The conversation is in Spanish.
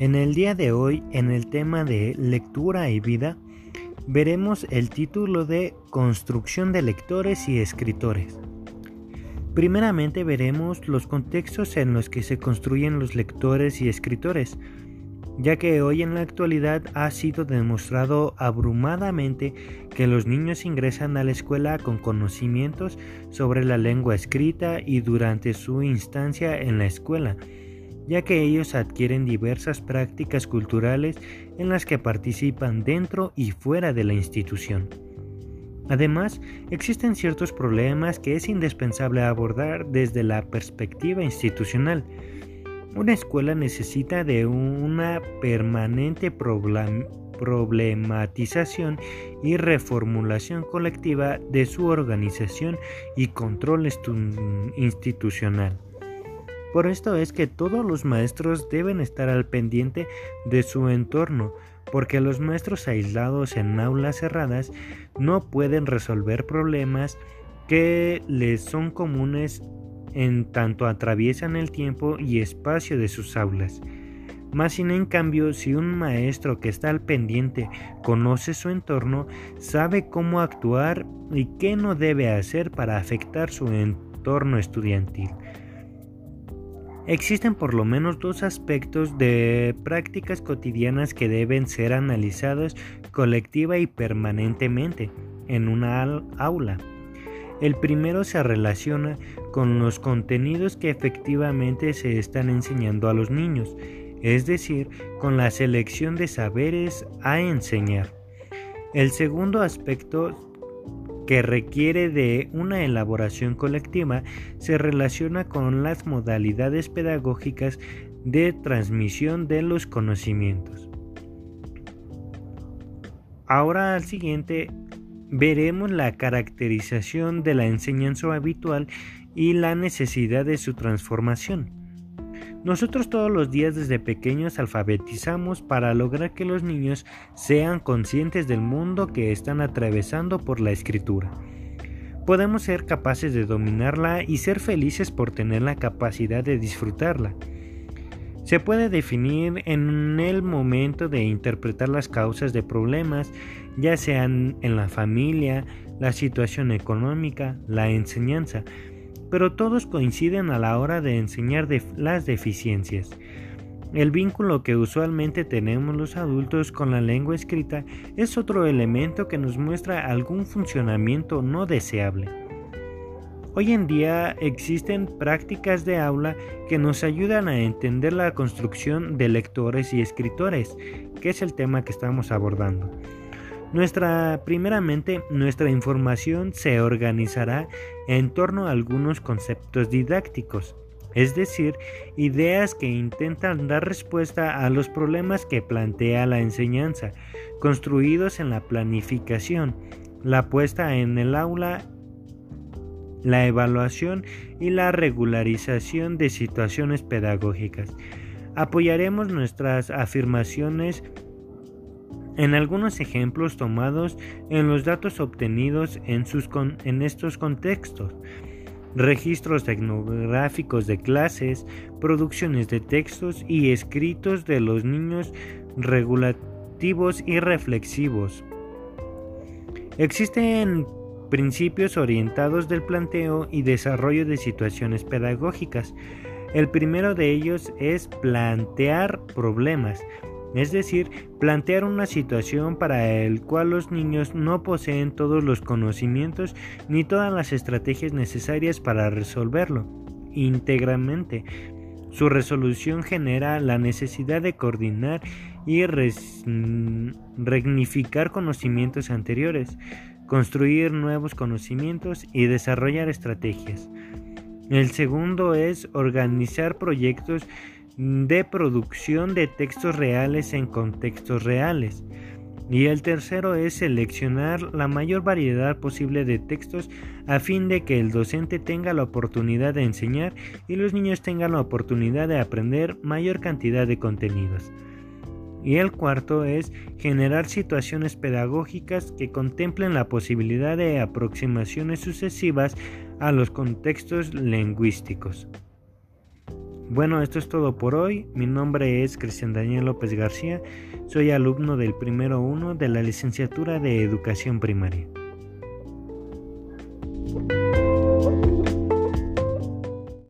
En el día de hoy, en el tema de lectura y vida, veremos el título de Construcción de lectores y escritores. Primeramente veremos los contextos en los que se construyen los lectores y escritores, ya que hoy en la actualidad ha sido demostrado abrumadamente que los niños ingresan a la escuela con conocimientos sobre la lengua escrita y durante su instancia en la escuela, ya que ellos adquieren diversas prácticas culturales en las que participan dentro y fuera de la institución. Además, existen ciertos problemas que es indispensable abordar desde la perspectiva institucional. Una escuela necesita de una permanente problematización y reformulación colectiva de su organización y control institucional. Por esto es que todos los maestros deben estar al pendiente de su entorno, porque los maestros aislados en aulas cerradas no pueden resolver problemas que les son comunes en tanto atraviesan el tiempo y espacio de sus aulas. Más sin en cambio, si un maestro que está al pendiente conoce su entorno, sabe cómo actuar y qué no debe hacer para afectar su entorno estudiantil. Existen por lo menos dos aspectos de prácticas cotidianas que deben ser analizados colectiva y permanentemente en una aula. El primero se relaciona con los contenidos que efectivamente se están enseñando a los niños, es decir, con la selección de saberes a enseñar. El segundo aspecto que requiere de una elaboración colectiva se relaciona con las modalidades pedagógicas de transmisión de los conocimientos. Ahora al siguiente veremos la caracterización de la enseñanza habitual y la necesidad de su transformación. Nosotros todos los días desde pequeños alfabetizamos para lograr que los niños sean conscientes del mundo que están atravesando por la escritura. Podemos ser capaces de dominarla y ser felices por tener la capacidad de disfrutarla. Se puede definir en el momento de interpretar las causas de problemas, ya sean en la familia, la situación económica, la enseñanza, pero todos coinciden a la hora de enseñar las deficiencias. El vínculo que usualmente tenemos los adultos con la lengua escrita es otro elemento que nos muestra algún funcionamiento no deseable. Hoy en día existen prácticas de aula que nos ayudan a entender la construcción de lectores y escritores, que es el tema que estamos abordando. Nuestra, primeramente, nuestra información se organizará en torno a algunos conceptos didácticos, es decir, ideas que intentan dar respuesta a los problemas que plantea la enseñanza, construidos en la planificación, la puesta en el aula, la evaluación y la regularización de situaciones pedagógicas. Apoyaremos nuestras afirmaciones en algunos ejemplos tomados en los datos obtenidos en, sus en estos contextos, registros tecnográficos de clases, producciones de textos y escritos de los niños regulativos y reflexivos. Existen principios orientados del planteo y desarrollo de situaciones pedagógicas. El primero de ellos es plantear problemas, es decir, plantear una situación para el cual los niños no poseen todos los conocimientos ni todas las estrategias necesarias para resolverlo íntegramente. Su resolución genera la necesidad de coordinar y regnificar conocimientos anteriores, construir nuevos conocimientos y desarrollar estrategias. El segundo es organizar proyectos de producción de textos reales en contextos reales. Y el tercero es seleccionar la mayor variedad posible de textos a fin de que el docente tenga la oportunidad de enseñar y los niños tengan la oportunidad de aprender mayor cantidad de contenidos. Y el cuarto es generar situaciones pedagógicas que contemplen la posibilidad de aproximaciones sucesivas a los contextos lingüísticos. Bueno, esto es todo por hoy. Mi nombre es Cristian Daniel López García. Soy alumno del primero 1 de la licenciatura de Educación Primaria.